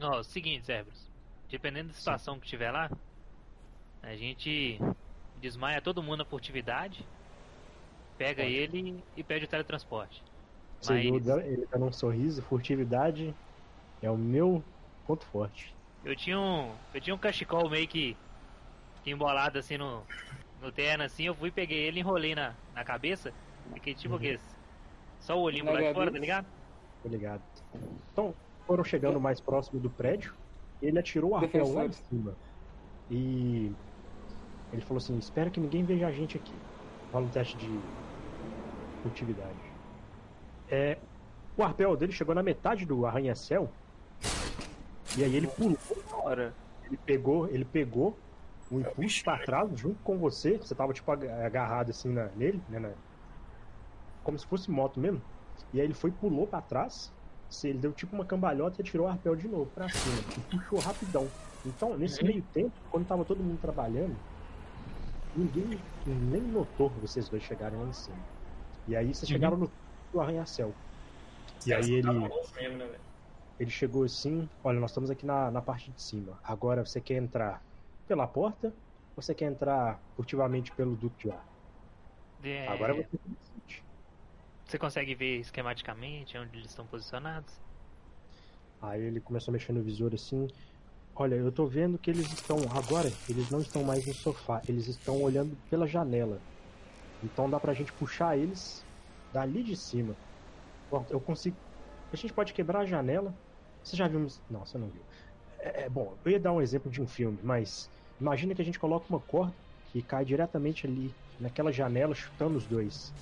Ó, o seguinte, Cerberus. Dependendo da situação Sim. que tiver lá, a gente desmaia todo mundo na furtividade, pega Pode. ele e pede o teletransporte. Mas... Ele, ele tá num sorriso, furtividade é o meu ponto forte. Eu tinha um. Eu tinha um cachecol meio que, que embolado assim no, no terno assim, eu fui, peguei ele, enrolei na, na cabeça, fiquei tipo uhum. que só o olhinho lá de fora, tá ligado? Tô ligado. Então, foram chegando mais próximo do prédio, ele atirou o arpel lá em cima. E ele falou assim, espero que ninguém veja a gente aqui. Fala um teste de furtividade. É, o arpel dele chegou na metade do arranha-céu. E aí ele pulou. Hora. Ele pegou, ele pegou um impulso para trás junto com você. Você tava tipo agarrado assim na, nele, né? Na, como se fosse moto mesmo. E aí ele foi pulou para trás. Ele deu tipo uma cambalhota e tirou o arpel de novo pra cima. E puxou rapidão. Então, nesse uhum. meio tempo, quando tava todo mundo trabalhando, ninguém nem notou vocês dois chegarem lá em cima. E aí vocês uhum. chegaram no, no arranha-céu. E aí ele. Né, ele chegou assim: Olha, nós estamos aqui na, na parte de cima. Agora você quer entrar pela porta ou você quer entrar furtivamente pelo duto de ar? É... Agora você decide. Você consegue ver esquematicamente onde eles estão posicionados? Aí ele começou a mexer no visor assim. Olha, eu tô vendo que eles estão. Agora, eles não estão mais no sofá, eles estão olhando pela janela. Então dá pra gente puxar eles dali de cima. Bom, eu consigo. A gente pode quebrar a janela. Você já viu. Não, você não viu. É, é, bom, eu ia dar um exemplo de um filme, mas imagina que a gente coloca uma corda que cai diretamente ali, naquela janela, chutando os dois.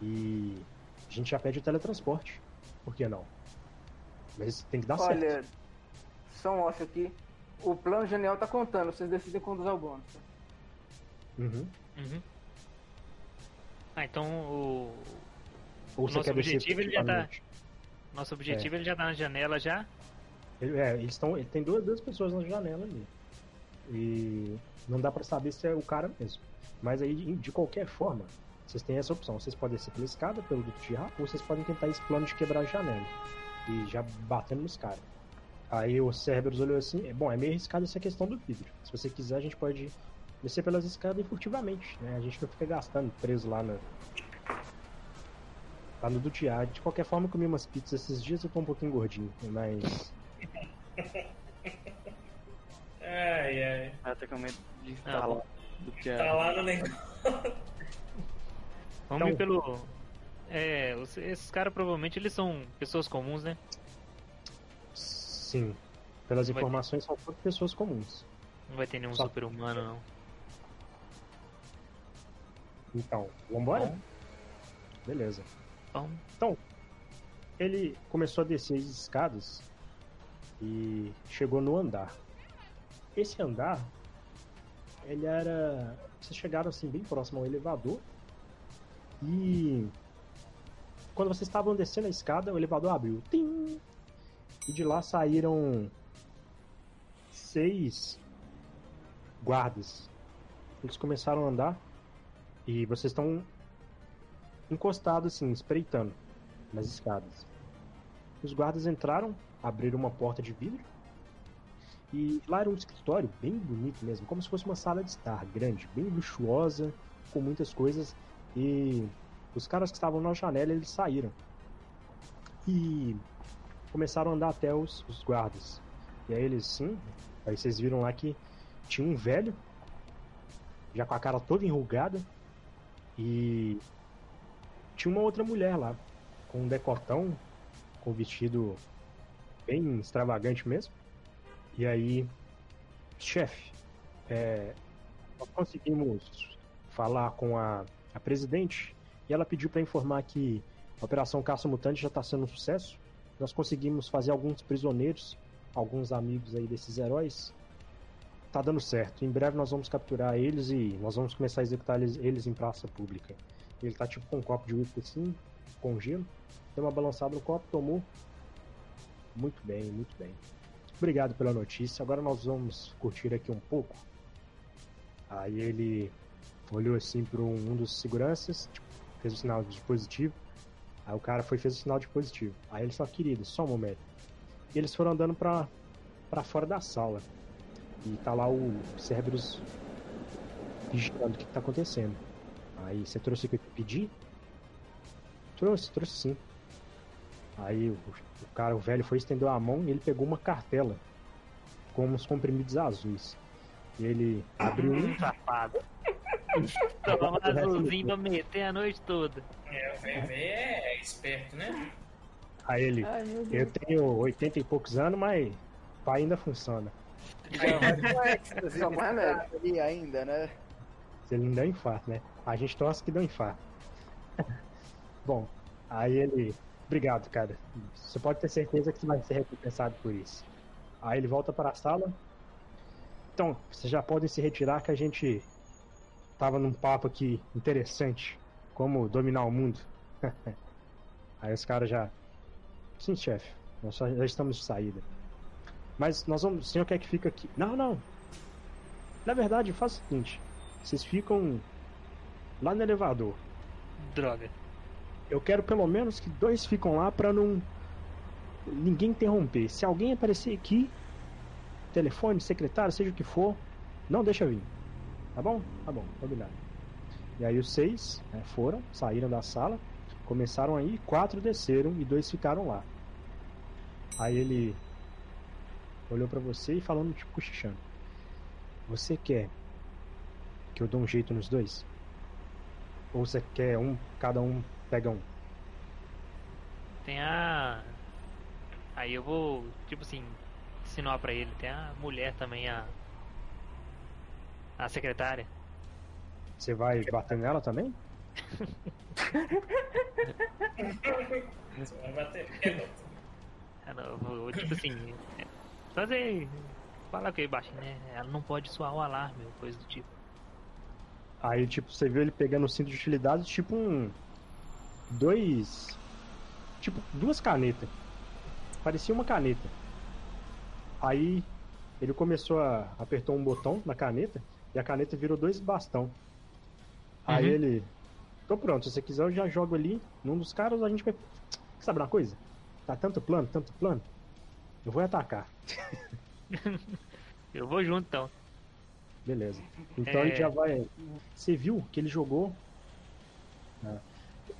E gente já pede o teletransporte. Por que não? Mas tem que dar Olha, certo. Olha, um off aqui. O plano genial tá contando, vocês decidem quando usar o bônus. Uhum. Uhum. Ah, então o. Ou o nosso objetivo ele já tá. Nosso objetivo é. ele já tá na janela já. Ele, é, eles estão. Ele tem duas, duas pessoas na janela ali. E não dá para saber se é o cara mesmo. Mas aí, de qualquer forma, vocês têm essa opção. Vocês podem ser pela escada, pelo duto de ar, ou vocês podem tentar esse plano de quebrar a janela. E já batendo nos caras. Aí o Cerberus olhou assim, é bom, é meio arriscado essa questão do vidro. Se você quiser, a gente pode descer pelas escadas e furtivamente, né? A gente não fica gastando preso lá no. Lá no Dutiar. De qualquer forma, eu comi umas pizzas esses dias, eu tô um pouquinho gordinho, mas. ai, ai. Ah, tá com medo de estar ah, lá. Tá lá no negócio. Vamos então, ir pelo. É, esses caras provavelmente eles são pessoas comuns, né? Sim. Pelas informações, ter... são todas pessoas comuns. Não vai ter nenhum Só... super-humano, não. Então, vambora? Bom. Beleza. Bom. Então, ele começou a descer as escadas e chegou no andar. Esse andar, ele era. Vocês chegaram assim bem próximo ao elevador e quando vocês estavam descendo a escada, o elevador abriu. Tim! E de lá saíram seis guardas. Eles começaram a andar e vocês estão encostados assim, espreitando nas escadas. Os guardas entraram, abriram uma porta de vidro e lá era um escritório bem bonito mesmo, como se fosse uma sala de estar grande, bem luxuosa, com muitas coisas. E os caras que estavam na janela eles saíram e começaram a andar até os, os guardas. E aí eles, sim, aí vocês viram lá que tinha um velho, já com a cara toda enrugada, e tinha uma outra mulher lá, com um decotão, com um vestido bem extravagante mesmo. E aí, chefe, é, nós conseguimos falar com a, a presidente e ela pediu para informar que a Operação Caça Mutante já está sendo um sucesso. Nós conseguimos fazer alguns prisioneiros, alguns amigos aí desses heróis, tá dando certo. Em breve nós vamos capturar eles e nós vamos começar a executar eles, eles em praça pública. Ele tá tipo com um copo de uísque assim, com gelo. Deu uma balançada no copo, tomou. Muito bem, muito bem. Obrigado pela notícia. Agora nós vamos curtir aqui um pouco. Aí ele olhou assim para um dos seguranças, tipo, fez o sinal de positivo. Aí o cara foi fez o sinal de positivo. Aí ele só, querido, só um momento. E eles foram andando pra pra fora da sala. E tá lá o Cerberus vigiando o que, que tá acontecendo. Aí você trouxe o que eu pedi? Trouxe, trouxe sim. Aí o, o cara, o velho, foi estendeu a mão e ele pegou uma cartela com uns comprimidos azuis. E ele abriu um. Safado. Toma azulzinho pra meter a noite toda. É, o VV é esperto, né? Aí ele. Ai, Eu tenho 80 e poucos anos, mas o pai ainda funciona. Êxtase Só remédio. ali ainda, né? Se ele não deu infarto, né? A gente torce que deu infarto. Bom, aí ele. Obrigado, cara. Você pode ter certeza que você vai ser recompensado por isso. Aí ele volta para a sala. Então, vocês já podem se retirar que a gente tava num papo aqui interessante. Como dominar o mundo. aí os caras já. Sim, chefe. Nós só- já estamos de saída. Mas nós vamos. O senhor quer que fique aqui? Não, não. Na verdade, faz o seguinte. Vocês ficam lá no elevador. Droga. Eu quero pelo menos que dois ficam lá pra não ninguém interromper. Se alguém aparecer aqui, telefone, secretário, seja o que for, não deixa vir. Tá bom? Tá bom, combinado. E aí os seis né, foram, saíram da sala, começaram aí, quatro desceram e dois ficaram lá. Aí ele olhou pra você e falando tipo cochichando. Você quer que eu dou um jeito nos dois? Ou você quer um, cada um pega um? Tem a. Aí eu vou, tipo assim, ensinar pra ele. Tem a mulher também, a. A secretária. Você vai bater nela também? Você vai bater. É, Ela, eu vou, tipo assim. é, Fazer. Falar com ele baixinho, né? Ela não pode soar o alarme ou coisa do tipo. Aí, tipo, você viu ele pegando o cinto de utilidade, tipo um. Dois. Tipo, duas canetas. Parecia uma caneta. Aí ele começou a. apertou um botão na caneta e a caneta virou dois bastão. Aí Uhum. ele. Tô pronto, se você quiser eu já jogo ali num dos caras, a gente vai. Sabe uma coisa? Tá tanto plano, tanto plano. Eu vou atacar. Eu vou junto então. Beleza. Então É. ele já vai. Você viu que ele jogou. né?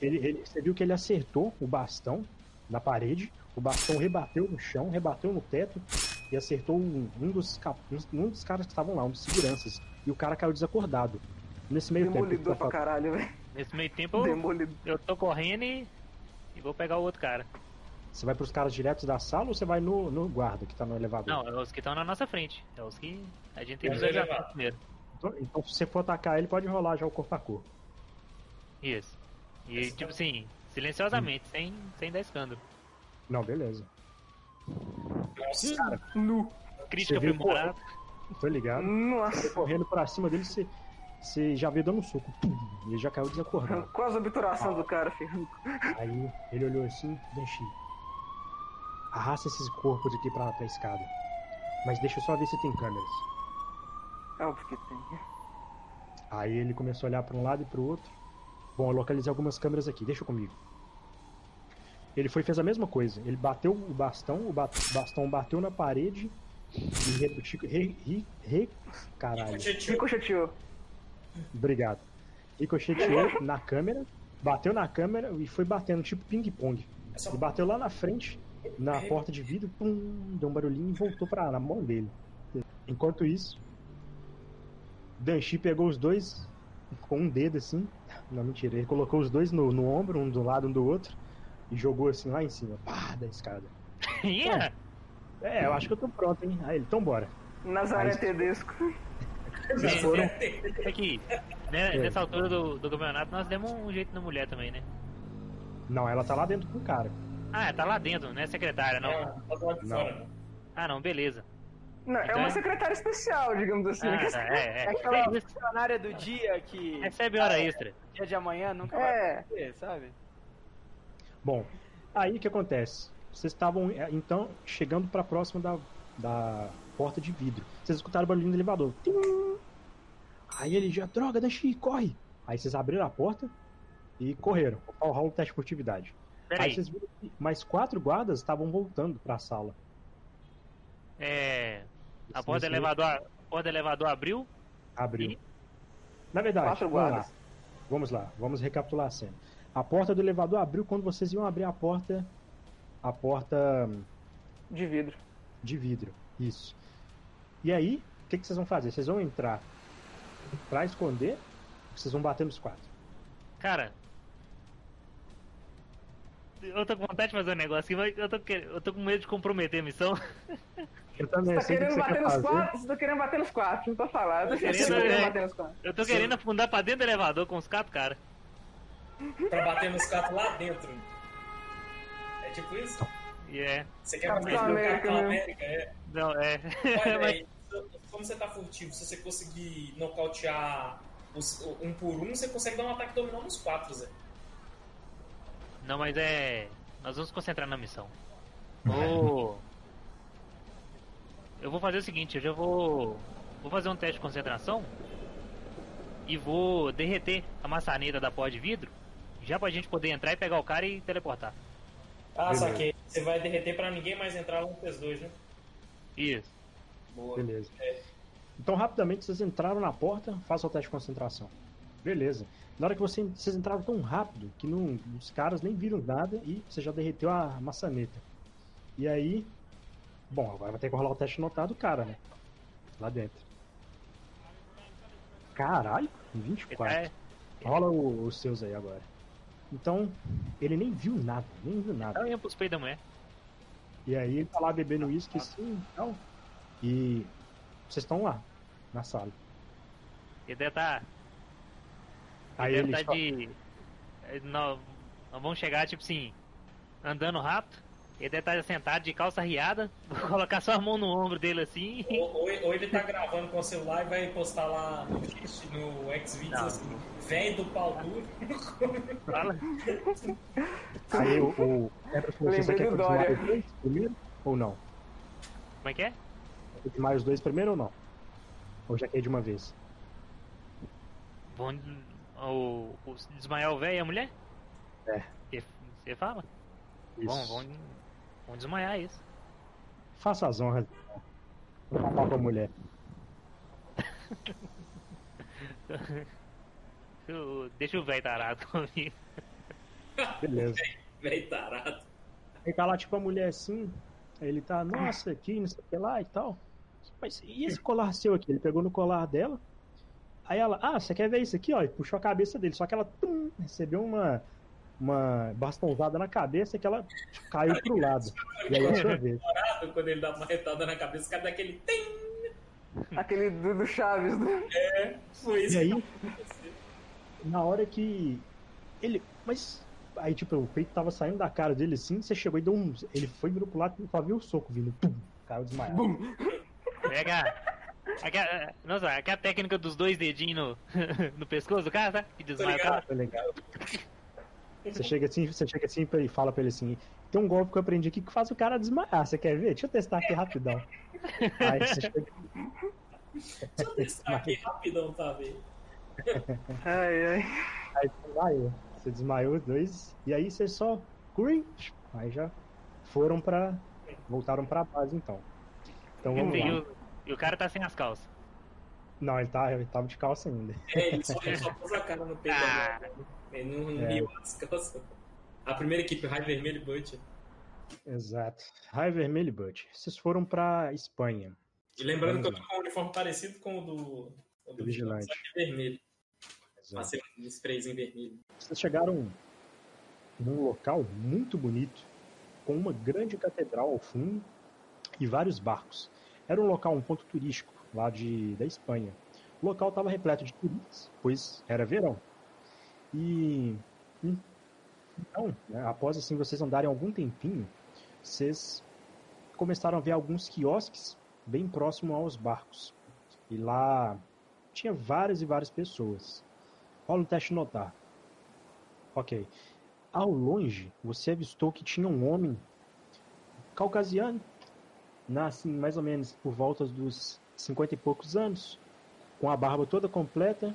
Ele, ele- você viu que ele acertou o bastão na parede. O bastão rebateu no chão, rebateu no teto e acertou um, um dos, cap- um, um dos caras que estavam lá, um dos seguranças. E o cara caiu desacordado. Nesse meio tempo. Demolidor tá pra caralho, velho. Nesse meio tempo eu, Demolidor. eu tô correndo e, e vou pegar o outro cara. Você vai pros caras diretos da sala ou você vai no, no guarda que tá no elevador? Não, é os que estão na nossa frente. É os que a gente tem que levar. primeiro. Então, então, se você for atacar ele, pode rolar já o corpo a corpo. Isso. E tipo assim, silenciosamente, sem, sem dar escândalo. Não, beleza. Nossa, Nu. Crítica Você viu, aprimorada. Tô ligado. Nossa. Você correndo pra cima dele, você, você já veio dando um soco. Pum, e ele já caiu desacordado. Quase a obturação do cara, filho. Aí ele olhou assim, Denshi. Arrasta esses corpos aqui pra, pra escada. Mas deixa eu só ver se tem câmeras. É óbvio que tem. Aí ele começou a olhar pra um lado e pro outro. Bom, eu localizei algumas câmeras aqui, deixa comigo. Ele foi e fez a mesma coisa. Ele bateu o bastão, o ba- bastão bateu na parede e repetiu. Re, re, re, caralho. Ricocheteou. Obrigado. Ricocheteou na câmera, bateu na câmera e foi batendo tipo ping-pong. Ele bateu lá na frente, na porta de vidro, pum, deu um barulhinho e voltou pra na mão dele. Enquanto isso, Danchi pegou os dois com um dedo assim. Não, mentira. Ele colocou os dois no, no ombro, um do lado, um do outro, e jogou assim lá em cima, pá, da escada. Ia! É, eu acho que eu tô pronto, hein? Aí ele, então bora. Nazaré Mas- Tedesco. Eles foram. Aqui, né, É. nessa altura do, do campeonato, nós demos um jeito na mulher também, né? Não, ela tá lá dentro com o cara. Ah, tá lá dentro, né, secretária? Não. Não, tá Não. Ah, não, beleza. Não, é Então uma é- secretária especial, digamos assim. Ah, tá, é, É é. aquela funcionária do dia que Recebe hora extra. dia de amanhã nunca É. vai acontecer, sabe? Bom, aí o que acontece? Vocês estavam, é, então, chegando pra próximo da, da porta de vidro. Vocês escutaram o barulhinho do elevador. Tim! Aí ele já, droga, deixa ir, corre! Aí vocês abriram a porta e correram. Ao um teste de furtividade. Aí Peraí, vocês viram que mais quatro guardas estavam voltando pra sala. é. A porta do elevador, a porta do elevador abriu. Abriu. E- Na verdade, Quatro vamos lá. guardas. Vamos lá, vamos recapitular a cena. A porta do elevador abriu quando vocês iam abrir a porta. A porta De vidro. de vidro. Isso. E aí, o que, que vocês vão fazer? Vocês vão entrar pra esconder ou vocês vão bater nos quatro? Cara. Eu tô com vontade de fazer um negócio aqui, mas eu tô, eu tô com medo de comprometer a missão. Eu também Tá sei o que querendo você bater nos fazer. quatro? Você tá querendo bater nos quatro, não tô falando. Você tá querendo, é. Eu tô querendo afundar pra dentro do elevador com os quatro caras. Pra bater nos caras lá dentro. É tipo isso? E é. Você quer Capitão América, Capitão né? América? É. Não, é. Olha, velho, como você tá furtivo, se você conseguir nocautear os- um por um, você consegue dar um ataque dominó nos quatro, Zé. Não, mas é. Nós vamos concentrar na missão. Vou. Eu vou fazer o seguinte, eu já vou. Vou fazer um teste de concentração. E vou derreter a maçaneta da porta de vidro. Já pra gente poder entrar e pegar o cara e teleportar. Ah, Beleza. saquei. Você vai derreter pra ninguém mais entrar lá no PS2, né? Isso. Boa. Beleza. É. Então, rapidamente, vocês entraram na porta, façam o teste de concentração. Beleza. Na hora que você- vocês entraram tão rápido que não, os caras nem viram nada e você já derreteu a maçaneta. E aí. Bom, agora vai ter que rolar o teste notado do cara, né? Lá dentro. Caralho, 24. É, Rola o- os seus aí agora. Então, ele nem viu nada, nem viu nada. dá um pros peitos da mulher. E aí ele tá lá bebendo uísque assim e tal. E vocês estão lá, na sala. Ele deve estar. Aí Ele ele só- de. Nós, nós vamos chegar, tipo assim, andando rápido. Ele deve estar sentado de calça riada. Vou colocar só a mão no ombro dele assim. Ou, ou- ou ele tá gravando com o celular e vai postar lá no, no Xvideos assim, velho do pau duro. Fala. Aí o. o que você Lembrei quer do Dória. os dois primeiro? Ou não? Como é que é? Desmaio os dois primeiro ou não? Ou já quer de uma vez? Vão. O, o desmaiar o velho e a mulher? É. Você fala? Isso. Bom, vão, vão desmaiar isso. Faça as honras. Vou falar pra mulher. Deixa o velho tarado comigo. Beleza. Velho tarado. Aí tá lá, tipo, a mulher assim. Aí ele tá, nossa, aqui, não sei o que lá e tal. Mas e esse colar seu aqui? Ele pegou no colar dela. Aí ela, ah, você quer ver isso aqui, ó? E puxou a cabeça dele. Só que ela tum, recebeu uma, uma bastãozada na cabeça que ela caiu pro lado. E aí é a sua vez. Quando ele dá uma retada na cabeça, o cara dá aquele. Tem! Aquele do, do Chaves, né? Foi isso E aí, na hora que ele. Mas. Aí, tipo, o peito tava saindo da cara dele assim, você chegou e deu um. Ele foi virou pro lado e só viu o soco vindo. Tum, caiu desmaiado. Pega. Aquela, nossa, aquela técnica dos dois dedinhos no, no pescoço do cara, tá? Que desmaia o cara. Tá ligado? Você chega assim, você chega assim pra ele, fala pra ele assim: tem um golpe que eu aprendi aqui que faz o cara desmaiar. Você quer ver? Deixa eu testar aqui rapidão. Aí você chega. Deixa eu testar aqui rapidão, tá vendo? Ai, ai. Aí você desmaiou. Você desmaiou os dois. E aí você só. Green. Aí já foram pra. Voltaram pra base então. Então vamos E lá. o, e o cara tá sem as calças. Não, ele, tá, ele tava de calça ainda. É, ele só, ele só pôs a cara no peito Ah. agora. Ele não, É. viu as calças. A primeira equipe, Raio Vermelho e Butcher. Exato. Raio Vermelho e Butch. Vocês foram pra Espanha. E lembrando que eu Vamos tô com um uniforme parecido com o do, o do vigilante. só que é vermelho. Exato. Passei um sprayzinho vermelho. Vocês chegaram num local muito bonito, com uma grande catedral ao fundo e vários barcos. Era um local, um ponto turístico lá de, da Espanha. O local estava repleto de turistas, pois era verão. E hum, então, né, após assim vocês andarem algum tempinho, vocês começaram a ver alguns quiosques bem próximo aos barcos. E lá tinha várias e várias pessoas. Rola um teste notar. Ok. Ao longe, você avistou que tinha um homem caucasiano, na, assim, mais ou menos por volta dos 50 e poucos anos, com a barba toda completa,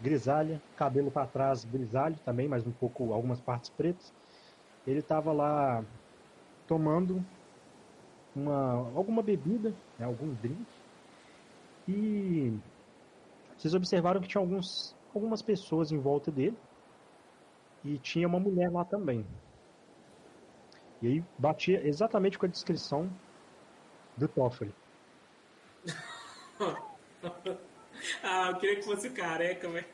grisalha, cabelo para trás grisalho também, mas um pouco, algumas partes pretas. Ele estava lá tomando uma, alguma bebida, né, algum drink, E vocês observaram que tinha alguns, algumas pessoas em volta dele e tinha uma mulher lá também. E aí batia exatamente com a descrição do Toffoli. ah, eu queria que fosse careca, velho.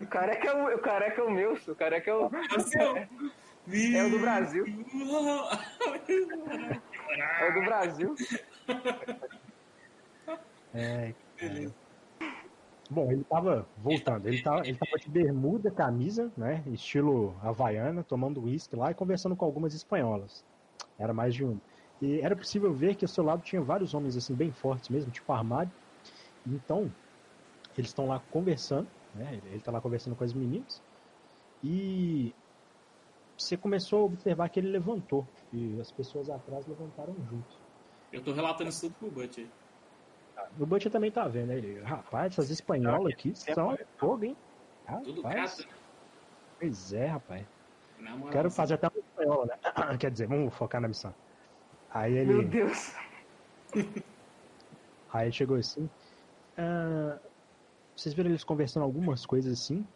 O careca é o, o careca é o meu, o careca é o, É o seu. é o do Brasil. É o do Brasil. É. Bom, ele tava voltando, ele tava, ele tava de bermuda, camisa, né? Estilo havaiana, tomando uísque lá e conversando com algumas espanholas. Era mais de um. E era possível ver que ao seu lado tinha vários homens assim, bem fortes mesmo, tipo armário. Então, eles estão lá conversando, né? Ele tá lá conversando com as meninas. E você começou a observar que ele levantou. E as pessoas atrás levantaram junto. Eu tô relatando isso tudo pro Butch aí. O Butcher também tá vendo, né? Ele, rapaz, essas espanholas aqui são fogo, hein? Tudo Rapaz, gato, né? pois é, rapaz. Quero fazer até uma espanhola, né? Quer dizer, vamos focar na missão. Aí Meu ele, Deus. aí chegou assim. ah, vocês viram eles conversando algumas coisas assim.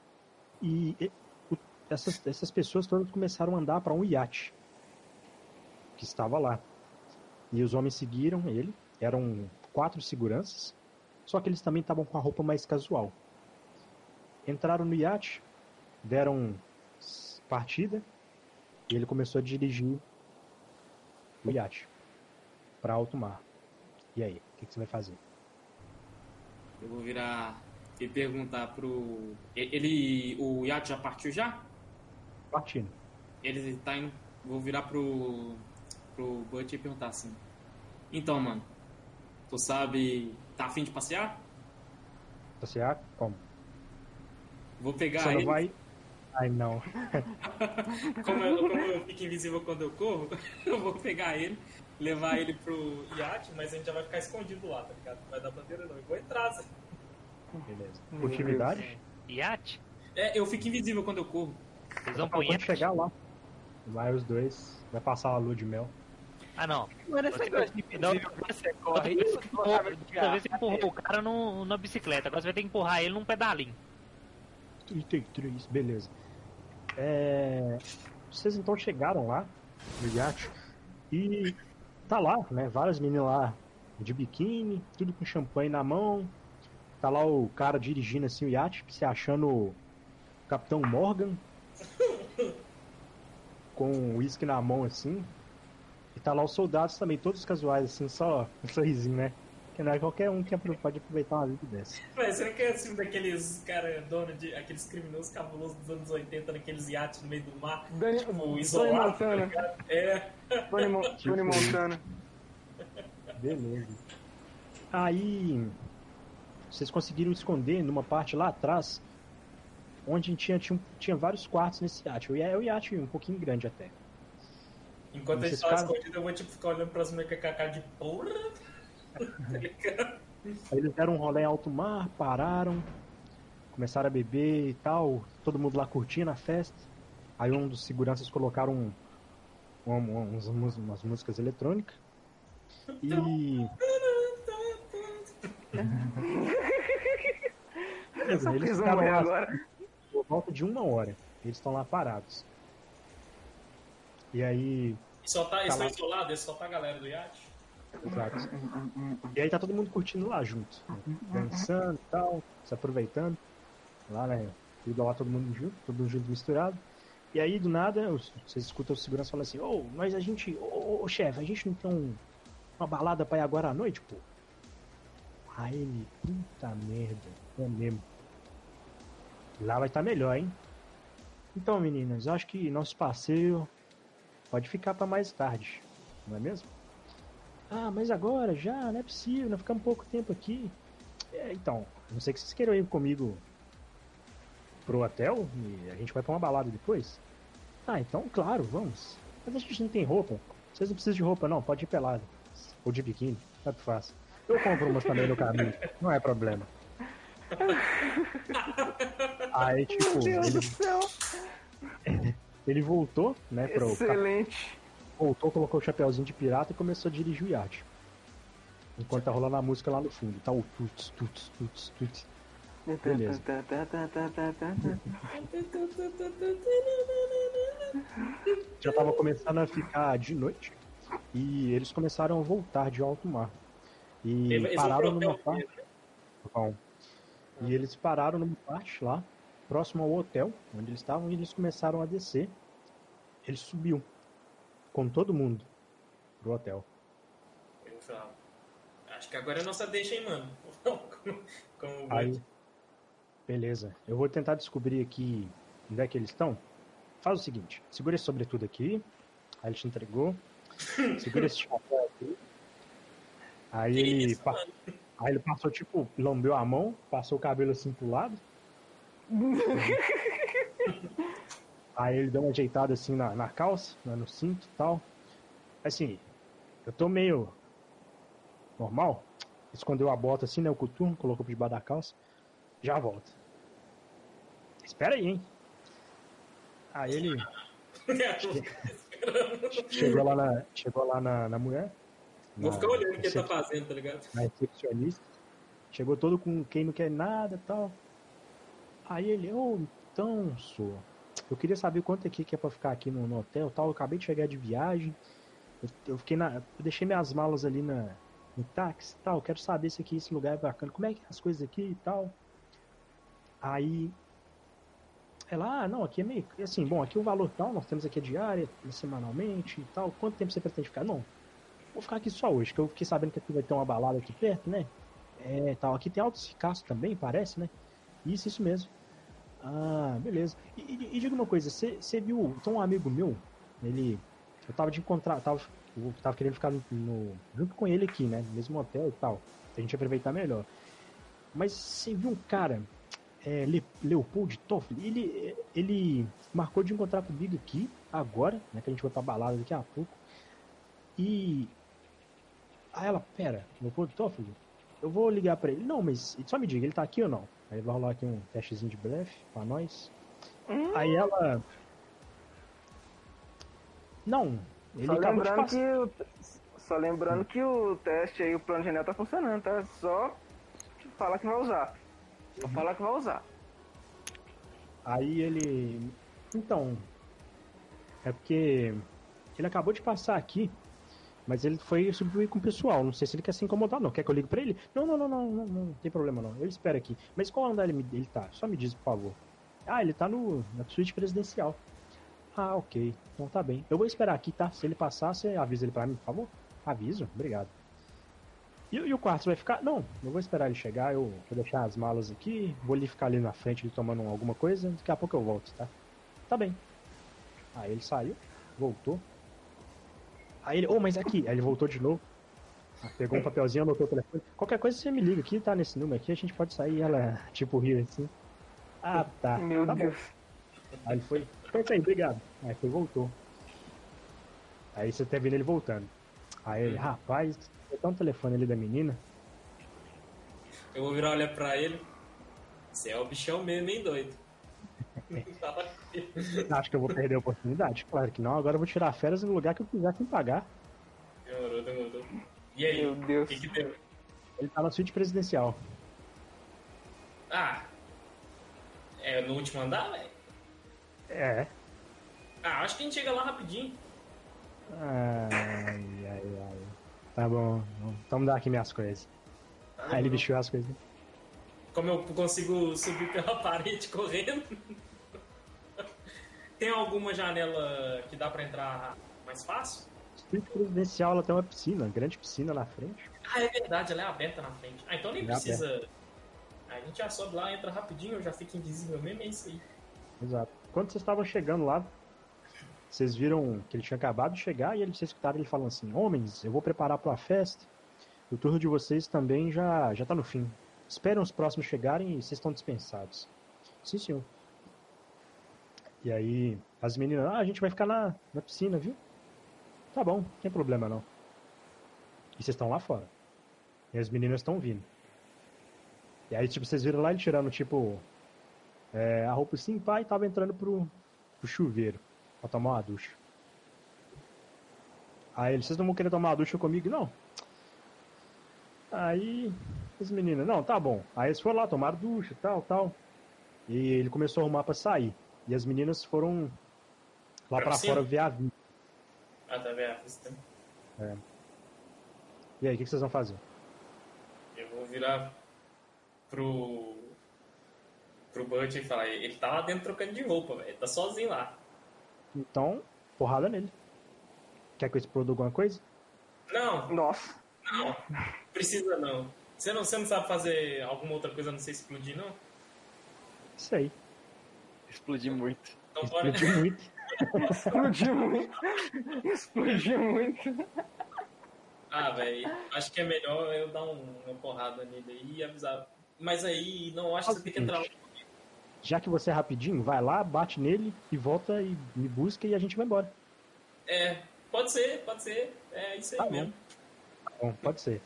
E, e- o- essas, essas pessoas todas começaram a andar para um iate que estava lá. E os homens seguiram ele. Eram quatro seguranças. Só que eles também estavam com a roupa mais casual. Entraram no iate, deram partida e ele começou a dirigir o iate para alto mar. E aí, o que, que você vai fazer? Eu vou virar e perguntar pro. Ele. O iate já partiu já? Partindo. Ele tá indo. Vou virar pro. pro Butch e perguntar assim. Então, mano. Tu sabe. Tá afim de passear? Ah, como? Vou pegar Você ele. vai. Ai não. Como eu, como eu fico invisível quando eu corro, eu vou pegar ele, levar ele pro iate, mas a gente já vai ficar escondido lá, tá ligado? Não vai dar bandeira não. Eu vou entrar, Zé. Beleza. Furtividade? Iate? É, eu fico invisível quando eu corro. Vocês vão pro Quando iate? chegar lá, vai os dois. Vai passar a lua de mel. Ah, não. Mano, esse Você- negócio de não, invisível que você corre. você não vez empurrou o cara no, na bicicleta. Agora você vai ter que empurrar ele num pedalinho. 33, beleza. É, Vocês então chegaram lá no iate e tá lá, né? Várias meninas lá de biquíni, tudo com champanhe na mão. Tá lá o cara dirigindo assim o iate, se achando o Capitão Morgan. Com o uísque na mão assim. E tá lá os soldados também, todos casuais, assim, só um sorrisinho, né? Que não é qualquer um que pode aproveitar uma vida dessa. Véi, será que é assim daqueles cara dono de. aqueles criminosos cabulosos dos anos 80 naqueles iates no meio do mar? Dani, Tipo, Tony isolado. Montana. É. Tony, Mo- Tony Montana. Beleza. Aí vocês conseguiram esconder numa parte lá atrás, onde tinha, tinha, tinha vários quartos nesse iate. É o iate um pouquinho grande até. Enquanto a gente caras- escondido, eu vou tipo ficar olhando pras mulheres com a cara de porra. Tá? Aí eles deram um rolê em alto mar, pararam, começaram a beber e tal, todo mundo lá curtindo a festa. Aí um dos seguranças colocaram um, um- uns- umas, umas músicas eletrônicas. E. Eles ficaram morrer lá agora. por volta de uma hora. Eles estão lá parados. E aí. E só tá, eles Tá estão isolados, só tá a galera do iate. Exato. E aí tá todo mundo curtindo lá junto. né? Dançando e tal, se aproveitando. Lá, né? Tudo lá, todo mundo junto, todo mundo junto misturado. E aí, do nada, vocês escutam o segurança falando assim, ô, mas a gente. Ô, ô, ô, chefe, a gente não tem um- uma balada pra ir agora à noite, pô? Aí ele, puta merda, é mesmo. Lá vai estar melhor, hein? Então, meninas, acho que nosso passeio pode ficar pra mais tarde, não é mesmo? Ah, mas agora já, não é possível, nós ficamos pouco tempo aqui. É, então, a não sei que vocês queiram ir comigo pro hotel e a gente vai pra uma balada depois. Ah, então, claro, vamos. Mas a gente não tem roupa. Vocês não precisam de roupa, não, pode ir pelado. Ou de biquíni, tanto faz. Eu compro umas também no caminho, não é problema. Aí, tipo, Meu Deus do ele, céu. ele voltou, né, pro, Excelente. Voltou, colocou o chapéuzinho de pirata e começou a dirigir o iate. Enquanto tá rolando a música lá no fundo. Tá o tuts, tuts, tuts, tuts. Beleza. Já tava começando a ficar de noite. E eles começaram a voltar de alto mar. E Eles pararam numa parte. Bom. E eles pararam numa parte lá, próximo ao hotel, onde eles estavam, e eles começaram a descer. Ele subiu com todo mundo pro hotel. Eu falo, Acho que agora é nossa deixa, hein, mano? Como, como Aí, beleza. Eu vou tentar descobrir aqui onde é que eles estão. Faz o seguinte, segura esse sobretudo aqui. Aí ele te entregou. Segura esse chapéu aqui. Aí Que ele, isso, pa- aí ele passou, tipo, lambeu a mão, passou o cabelo assim pro lado. Aí ele deu uma ajeitada assim na, na calça, né, no cinto e tal. Assim, eu tô meio normal. Escondeu a bota assim, né? O coturno, colocou por debaixo da calça. Já volta. Espera aí, hein? Aí ele chegou lá na, chegou lá na, na mulher. Vou na ficar olhando o que ele tá fazendo, tá ligado? na recepcionista. Chegou todo com quem não quer nada e tal. Aí ele, ô, então, senhor, eu queria saber quanto aqui que é pra ficar aqui no, no hotel tal. Eu acabei de chegar de viagem. Eu, eu fiquei na. Eu deixei minhas malas ali na, no táxi tal. Quero saber se aqui esse lugar é bacana. Como é que é as coisas aqui e tal. Aí. Ela, ah, não, aqui é meio. Assim, bom, aqui o valor tal, nós temos aqui a diária, semanalmente e tal. Quanto tempo você pretende ficar? Não, vou ficar aqui só hoje, que eu fiquei sabendo que aqui vai ter uma balada aqui perto, né? É, tal. Aqui tem Altos Ricaço também, parece, né? Isso, isso mesmo. Ah, beleza. E, e- e diga uma coisa, você viu, tem um amigo meu, ele, eu tava de encontrar, tava, eu tava querendo ficar no, no- junto com ele aqui, né? No mesmo hotel e tal, pra gente aproveitar melhor. Mas você viu um cara, é, Le, Leopold Toffoli, ele, ele marcou de encontrar comigo aqui, agora, né? Que a gente vai pra balada daqui a pouco. E Aí ela, pera, Leopoldo Toffoli, eu vou ligar pra ele. Não, mas só me diga, ele tá aqui ou não? Aí vai rolar aqui um testezinho de blefe pra nós. Aí ela. Não, ele Só acabou de lembrando, passar. que o, só lembrando que o teste aí, o plano genial tá funcionando, tá? Só falar que vai usar. Só Uhum. falar que vai usar. Aí ele. Então. É porque. Ele acabou de passar aqui. Mas ele foi substituir com o pessoal. Não sei se ele quer se incomodar, não. Quer que eu ligue pra ele? Não, não, não, não, não, não tem problema não. Eu espero aqui. Mas qual andar ele, ele tá? Só me diz, por favor. Ah, ele tá no, na suíte presidencial. Ah, ok. Então tá bem. Eu vou esperar aqui, tá? Se ele passar, você avisa ele pra mim, por favor? Aviso? Obrigado. E, e o quarto vai ficar? Não, eu vou esperar ele chegar. Eu vou deixar as malas aqui. Vou ali ficar ali na frente ali tomando alguma coisa. Daqui a pouco eu volto, tá? Tá bem. Aí ele saiu, voltou. Aí ele, ô, mas aqui. Aí ele voltou de novo. Ah, Pegou um papelzinho, anotou o telefone. Qualquer coisa você me liga aqui, tá? Nesse número aqui, a gente pode sair. Ela, tipo, riu assim. Ah, tá. Meu tá bom. Deus. Aí ele foi. Foi isso aí, obrigado. Aí foi voltou. Aí você tá vendo ele voltando. Aí ele, rapaz, tá um telefone ali da menina. Eu vou virar olhar pra ele. Você é o bichão mesmo, hein, doido? Acho que eu vou perder a oportunidade. Claro que não. Agora eu vou tirar férias no lugar que eu quiser sem pagar. demorou, demorou. E aí? Meu Deus. O que, que deu? Ele tá na suíte presidencial. Ah, é no último andar, velho? É. Ah, acho que a gente chega lá rapidinho. Ai, ai, ai. Tá bom. Então me dá aqui minhas coisas. Aí ele vestiu as coisas. Como eu consigo subir pela parede correndo? Tem alguma janela que dá pra entrar mais fácil? Suíte presidencial, ela tem uma piscina, uma grande piscina na frente. Ah, é verdade, ela é aberta na frente. Ah, então nem é precisa. A gente já sobe lá, entra rapidinho, eu já fico invisível mesmo, é isso aí. Exato. Quando vocês estavam chegando lá, vocês viram que ele tinha acabado de chegar e eles vocês escutaram ele falando assim: Homens, eu vou preparar para a festa. O turno de vocês também já já tá no fim. Esperem os próximos chegarem e vocês estão dispensados. Sim, senhor. E aí, as meninas, ah, a gente vai ficar na, na piscina, viu? Tá bom, não tem problema não. E vocês estão lá fora. E as meninas estão vindo. E aí, tipo, vocês viram lá ele tirando, tipo, é, a roupa assim, pai, tava entrando pro, pro chuveiro pra tomar uma ducha. Aí ele, vocês não vão querer tomar uma ducha comigo? Não. Aí as meninas, não, tá bom. Aí eles foram lá, tomaram ducha, tal, tal. E ele começou a arrumar pra sair. E as meninas foram lá piscina? fora ver a vida. Ah, tá vendo? Isso tem- E aí, o que, que vocês vão fazer? Eu vou virar pro. pro Butch e falar, ele tá lá dentro trocando de roupa, velho. Tá sozinho lá. Então, porrada nele. Quer que eu exploda alguma coisa? Não, Nossa. não. Precisa não. Você não, você não sabe fazer alguma outra coisa a não ser explodir, não? Sei. Explodi muito. Então bora. Explodiu muito. Explodiu muito. Explodiu muito. Ah, velho. Acho que é melhor eu dar um- uma porrada nele aí e avisar. Mas aí, não acho que você tem que entrar lá. Já que você é rapidinho, vai lá, bate nele e volta e me busca e a gente vai embora. É, pode ser, pode ser. É isso aí Tá bom. mesmo. Bom, pode ser.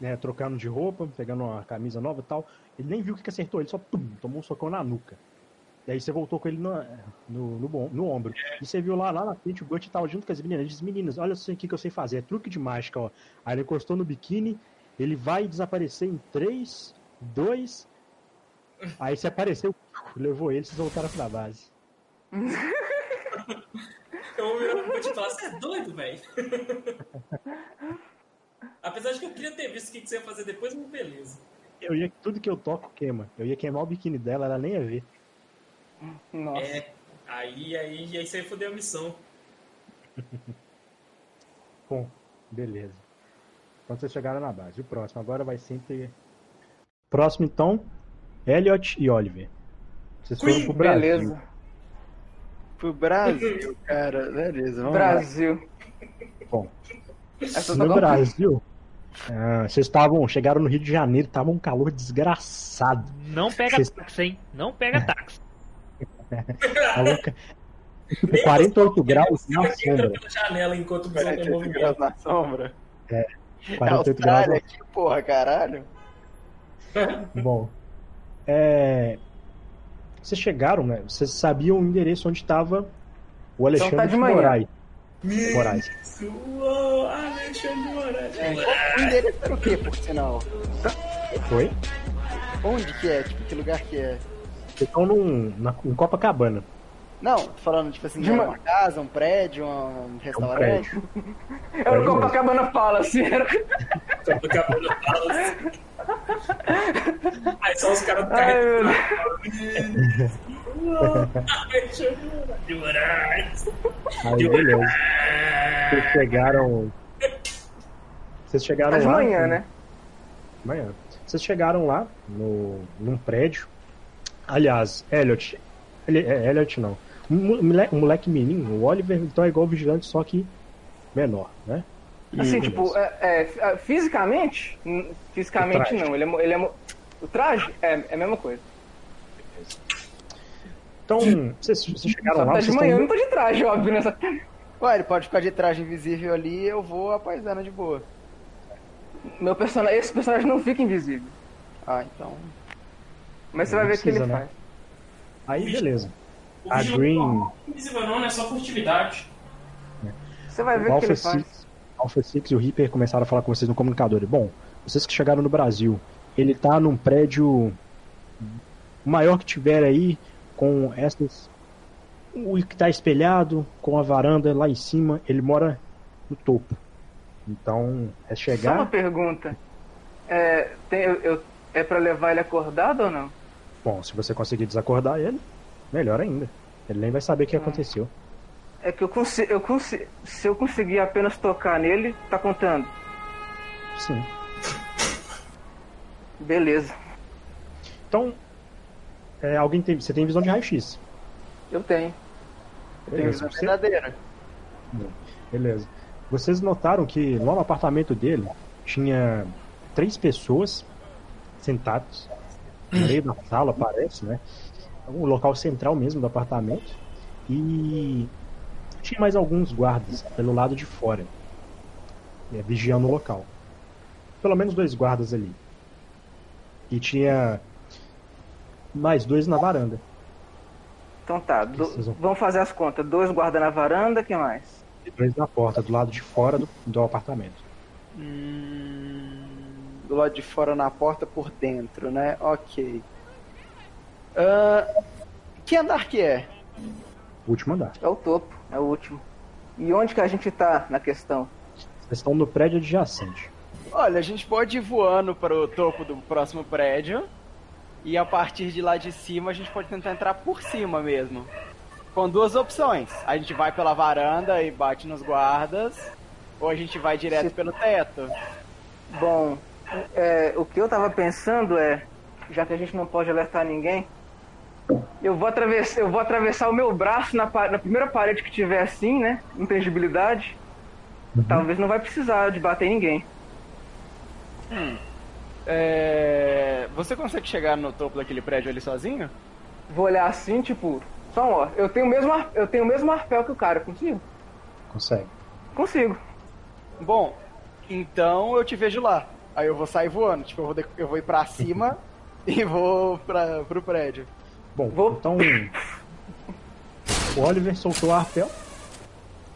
Né, trocando de roupa, pegando uma camisa nova e tal. Ele nem viu o que que acertou, ele só pum, tomou um socão na nuca. E aí você voltou com ele no, no, no, no ombro. E você viu lá, lá na frente o Butch tava junto com as meninas. Ele disse, meninas, olha isso aqui que eu sei fazer, é truque de mágica, ó. Aí ele encostou no biquíni, ele vai desaparecer em 3, 2. Aí se apareceu, levou ele, vocês voltaram pra base. Eu vou virar pro Butch e falar, você é doido, velho? Apesar de que eu queria ter visto o que que você ia fazer depois, mas beleza. Eu ia, tudo que eu toco queima. Eu ia queimar o biquíni dela, ela nem ia ver. Nossa. É, aí, aí, aí você foder a missão. Bom, beleza. Então vocês chegaram na base. O próximo agora vai ser entre. Próximo então, Elliot e Oliver. Vocês foram pro Brasil. Beleza. Pro Brasil, cara. Beleza, vamos lá. Brasil. Bom, Essa no Brasil, ah, vocês estavam, chegaram no Rio de Janeiro, tava um calor desgraçado. Não pega Vocês- táxi, hein? Não pega táxi. Tipo, 48 graus na sombra. pela janela enquanto o busão tá em 48 graus na sombra. 48 graus Austrália aqui, porra, caralho. Bom, é, vocês chegaram, né? Vocês sabiam o endereço onde estava o Alexandre tá de manhã. Moraes. Moraes. Uou, Alexandre Moraes. O endereço era o quê, por sinal? Foi? Onde que é? Tipo, que lugar que é? Vocês estão num, na, em Copacabana. Não, tô falando, tipo assim, De era uma- uma casa, um prédio, um restaurante. prédio. É o Copacabana. Era... Copacabana Palace. Aí só os caras do carro. Alexandre Moraes. Aí, beleza. Vocês chegaram. Vocês chegaram de lá. manhã, né? Manhã. Vocês chegaram lá no, num prédio. Aliás, Elliot. Ele, é, Elliot não. Um mo- moleque, menino, o Oliver, então é igual o vigilante, só que menor, né? E Assim, tipo, é, é, é, fisicamente, fisicamente não. Ele é, mo- ele é, o traje é, é a mesma coisa. Então, vocês, vocês chegaram Só lá, tá de manhã, eu estão não tô de traje, óbvio, nessa. Ué, ele pode ficar de traje invisível ali eu vou a paisana de boa. Meu personagem, esse personagem não fica invisível. Ah, então. Mas você vai ver o que ele né? faz. Aí, beleza. O A Green- não é invisível não, né? Só furtividade. Você vai ver O o que ele faz. Alpha Six e o Reaper começaram a falar com vocês no comunicador. E, Bom, vocês que chegaram no Brasil, ele tá num prédio o maior que tiver aí, com essas. O que tá espelhado, com a varanda lá em cima, ele mora no topo. Então, é Só uma chegar. pergunta. É, tem, eu, eu- é pra levar ele acordado ou não? Bom, se você conseguir desacordar ele, melhor ainda. Ele nem vai saber o que aconteceu. É que eu consigo, eu consigo. Se eu conseguir apenas tocar nele, tá contando. Sim. Beleza. Então, é, alguém tem. Você tem visão de raio-x. Eu tenho. Tem Beleza. visão Você- verdadeira. Beleza. Vocês notaram que lá no apartamento dele tinha três pessoas sentadas no meio da sala, parece, né? O local central mesmo do apartamento. E tinha mais alguns guardas pelo lado de fora, é, vigiando o local. Pelo menos dois guardas ali. E tinha mais dois na varanda. Então tá. do- vamos fazer as contas. Dois guarda na varanda, que mais? E dois na porta, do lado de fora do, do apartamento. Hum... do lado de fora na porta por dentro, né? Ok. Ah, que andar que é? Último andar. É o topo, é o último. E onde que a gente tá na questão? Vocês estão no prédio adjacente. Olha, a gente pode ir voando para o topo do próximo prédio. E a partir de lá de cima a gente pode tentar entrar por cima mesmo. Com duas opções. A gente vai pela varanda e bate nos guardas. Ou a gente vai direto Se- pelo teto. Bom, é, o que eu tava pensando é, já que a gente não pode alertar ninguém, eu vou atravessar, eu vou atravessar o meu braço na, na primeira parede que tiver assim, né? Intangibilidade. Talvez não vai precisar de bater em ninguém. É, Você consegue chegar no topo daquele prédio ali sozinho? Vou olhar assim, tipo, só ó, eu tenho o mesmo, ar- eu tenho o mesmo arpel que o cara, consigo? Consegue. Consigo. Bom, então eu te vejo lá. Aí eu vou sair voando. Tipo, eu vou, de- eu vou ir pra cima e vou pra, pro prédio. Bom, Vou- então. O Oliver soltou o arpel,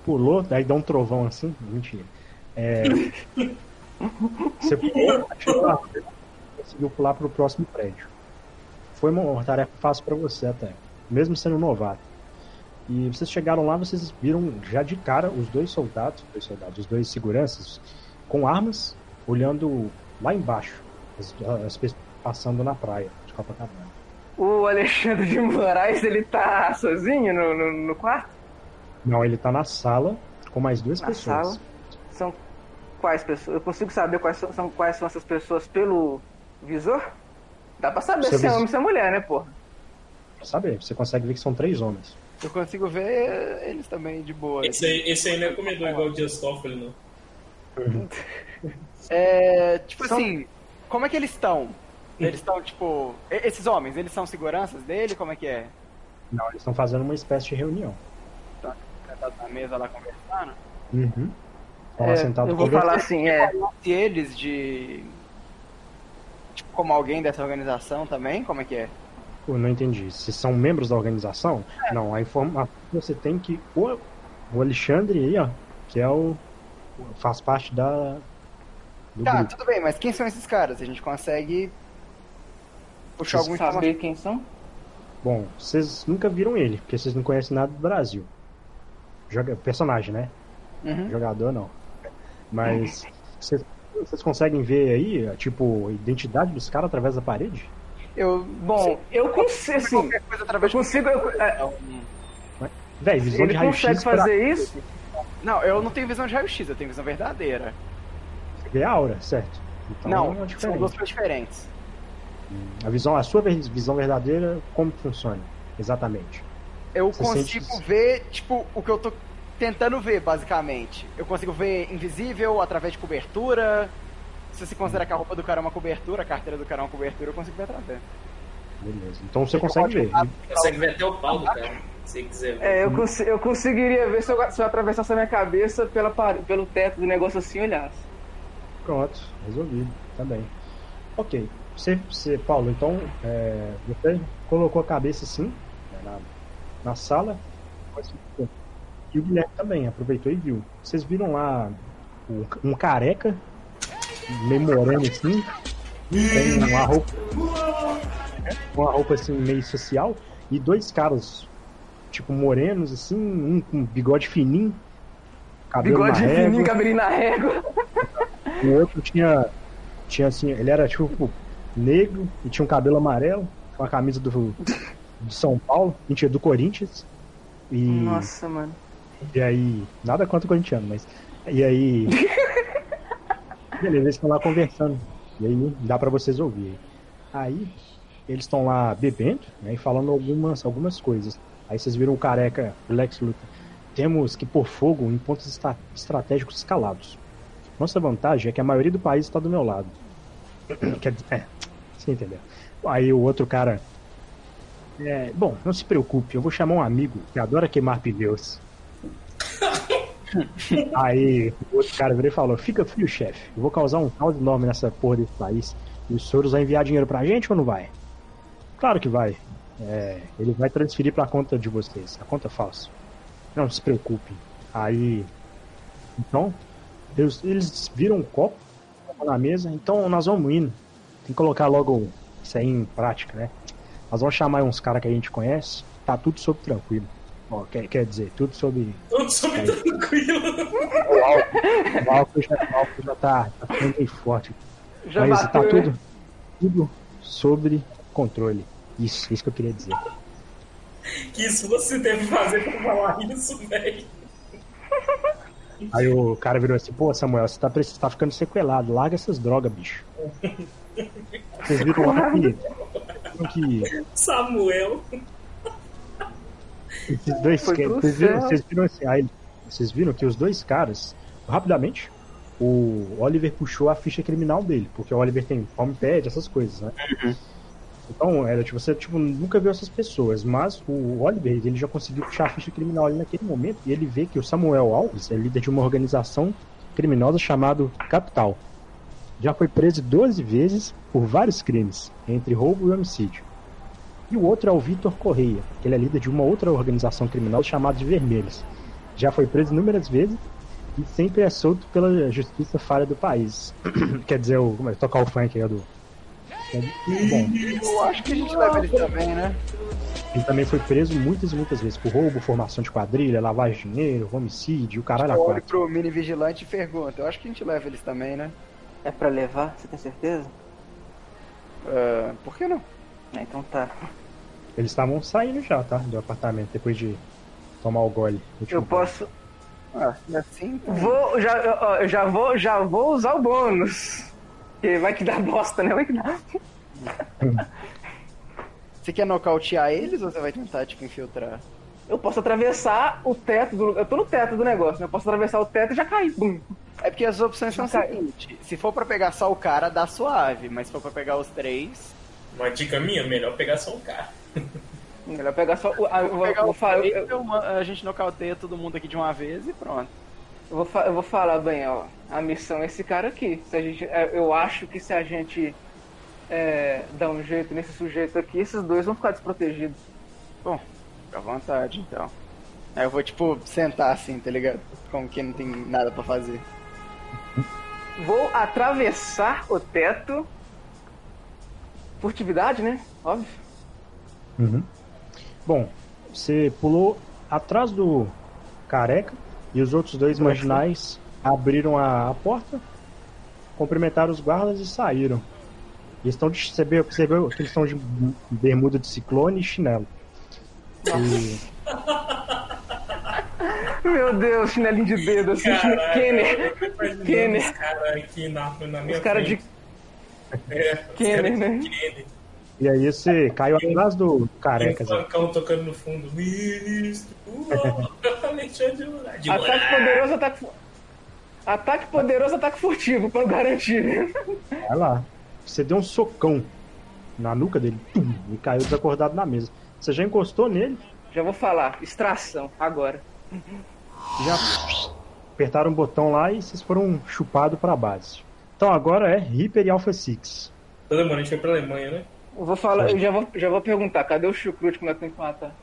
pulou, daí dá um trovão assim. Mentira. É, você pulou, atirou o arpel, conseguiu pular pro próximo prédio. Foi uma tarefa fácil pra você até, mesmo sendo novato. E vocês chegaram lá, vocês viram já de cara os dois soldados, dois soldados, os dois seguranças, com armas, olhando lá embaixo, as, as pessoas passando na praia de Copacabana. O Alexandre de Moraes, ele tá sozinho no, no, no quarto? Não, ele tá na sala com mais duas Na pessoas. sala? São quais pessoas? Eu consigo saber quais são, são- quais são essas pessoas pelo visor? Dá pra saber Seu se é homem ou se é mulher, né, porra? Pra saber, você consegue ver que são três homens. Eu consigo ver eles também de boa. Esse aí, esse aí não é comedor igual o Dias Toffoli, não. É, tipo São- assim, como é que eles estão? Eles estão, tipo. Esses homens, eles são seguranças dele? Como é que é? Não, eles estão fazendo uma espécie de reunião. Sentados na mesa lá conversando? Uhum. Estão lá É, sentados eu vou falar assim, é. Se eles de. Tipo, como alguém dessa organização também? Como é que é? Eu não entendi. Se são membros da organização? Não, a informação que você tem que o, o Alexandre aí, ó, que é o. faz parte da. Tá, grupo. tudo bem, mas quem são esses caras? A gente consegue puxar alguma informação. Saber quem são? Bom, vocês nunca viram ele, porque vocês não conhecem nada do Brasil. Joga, personagem, né? Uhum. Jogador não. Mas vocês, vocês conseguem ver aí, tipo, a identidade dos caras através da parede? Eu. Bom, eu consigo, assim, eu consigo. eu- é, Véi, visão ele de raio-x consegue pra fazer isso? Não, eu não tenho visão de raio-x, eu tenho visão verdadeira. Ver a aura, certo? Então, não, é são duas coisas diferentes. A visão, a sua visão verdadeira, como que funciona? Exatamente. Eu Você consigo sente- ver, tipo, o que eu tô tentando ver, basicamente. Eu consigo ver invisível através de cobertura. Se você considerar que a roupa do cara é uma cobertura, a carteira do cara é uma cobertura, eu consigo ver através. Beleza. Então você consegue ver. Consegue ver até o pau do cara, se quiser ver. É, eu, consi- eu conseguiria ver se eu, se eu atravessasse a minha cabeça pela, pelo teto do negócio assim e olhasse. Pronto, resolvido. Também. Ok. Você, você Paulo, então, é, você colocou a cabeça assim, né, na, na sala. E o Guilherme também aproveitou e viu. Vocês viram lá um, careca, meio moreno assim, com uma roupa, uma roupa assim meio social, e dois caras, tipo, morenos assim, um com bigode fininho, cabelo Bigode na régua. fininho, cabelinho na régua. O outro tinha, tinha assim, ele era tipo negro e tinha um cabelo amarelo, com a camisa do, do São Paulo, mentira, do Corinthians. E, Nossa, mano. e aí, nada contra o corintiano, mas. E aí. Beleza, eles estão lá conversando. E aí dá pra vocês ouvirem. Aí eles estão lá bebendo né, e falando algumas, algumas coisas. Aí vocês viram o careca, o Lex Luthor. Temos que pôr fogo em pontos estratégicos escalados. Nossa vantagem é que a maioria do país está do meu lado. Quer dizer, é, você entendeu. Aí o outro cara. É, bom, não se preocupe, eu vou chamar um amigo que adora queimar pneus. Aí o outro cara virou e falou: Fica frio, chefe. Eu vou causar um caos enorme nessa porra desse país. E o Soros vai enviar dinheiro pra gente ou não vai? Claro que vai. É, ele vai transferir pra conta de vocês, a conta falsa. Não se preocupem. Aí. Então, eles, eles viram um copo na mesa. Então nós vamos indo. Tem que colocar logo isso aí em prática, né? Nós vamos chamar uns caras que a gente conhece. Tá tudo sob tranquilo. Ó, quer, quer dizer, tudo sob. Tudo sob tranquilo. O álcool, o álcool já, o álcool já tá, tá ficando bem forte. Já Mas bateu, tá né? tudo, tudo sobre controle. Isso, isso que eu queria dizer. Que isso você deve fazer pra falar isso, velho. Aí o cara virou assim, pô, Samuel, você tá, precis- tá ficando sequelado, larga essas drogas, bicho. Vocês viram lá que, que Samuel. esses dois pro vocês viram, vocês viram assim, aí, vocês viram que os dois caras, rapidamente, o Oliver puxou a ficha criminal dele, porque o Oliver tem homepad, essas coisas, né? Então, era tipo, você tipo, nunca viu essas pessoas, mas o Oliver ele já conseguiu puxar a ficha criminal ali naquele momento e ele vê que o Samuel Alves é líder de uma organização criminosa chamada Capital. Já foi preso 12 vezes por vários crimes, entre roubo e homicídio. E o outro é o Vitor Correia, que ele é líder de uma outra organização criminosa chamada de Vermelhos. Já foi preso inúmeras vezes e sempre é solto pela justiça falha do país. Quer dizer, o, como é, tocar o funk aí do. Eu acho que a gente leva ele também, né? ele também foi preso muitas e muitas vezes por roubo, formação de quadrilha, lavagem de dinheiro, homicídio, o caralho a Eu olho quatro. pro mini vigilante e pergunta. Eu acho que a gente leva eles também, né? É pra levar? Você tem certeza? Ah, por que não? Ah, então tá. Eles estavam saindo já, tá? Do apartamento, depois de tomar o gole. Eu posso. Ah, assim. então. Vou. Já, eu já vou, já vou usar o bônus. Porque vai que dá bosta, né? Vai que dá. Você quer nocautear eles ou você vai tentar, tipo, infiltrar? Eu posso atravessar o teto do. Eu tô no teto do negócio, né? Eu posso atravessar o teto e já cair. Bum. É porque as opções são o Cara. seguinte: se for pra pegar só o cara, dá suave, mas se for pra pegar os três. Uma dica minha, melhor pegar só um carro. Melhor pegar só. o- Eu vou, pegar eu vou os falar. três, Eu, eu- a gente nocauteia todo mundo aqui de uma vez e pronto. Eu vou, eu vou falar bem, ó. A missão é esse cara aqui. Se a gente, é, eu acho que se a gente é, dar um jeito nesse sujeito aqui, esses dois vão ficar desprotegidos. Bom, fica à vontade então. Aí eu vou, tipo, sentar assim, tá ligado? Como que não tem nada pra fazer. Vou atravessar o teto. Furtividade, né? Óbvio. Uhum. Bom, você pulou atrás do careca e os outros dois marginais abriram a, a porta, cumprimentaram os guardas e saíram. E estão de, você vê- você vê que eles estão de bermuda de ciclone e chinelo. E, Meu Deus, chinelinho de dedo, assim. Caralho, Kenner. Kenner. Os caras aqui na, na minha Os caras de. É, os Kenner, caras de né? Kenner. E aí você caiu atrás do Tem um careca. Zé. funkão tocando no fundo. Ministro! Alexandre de Moraes. Ataque poderoso, ataque. Ataque poderoso, ataque furtivo, pra garantir. Vai lá. Você deu um socão na nuca dele tum, e caiu desacordado na mesa. Você já encostou nele, Já vou falar. Extração, agora. já apertaram o botão lá e vocês foram chupados pra base. Então agora é Reaper e Alpha Six. Toda a gente foi pra Alemanha, né? Eu vou falar, eu já vou, já vou perguntar, cadê o chucrute como é que tem que matar?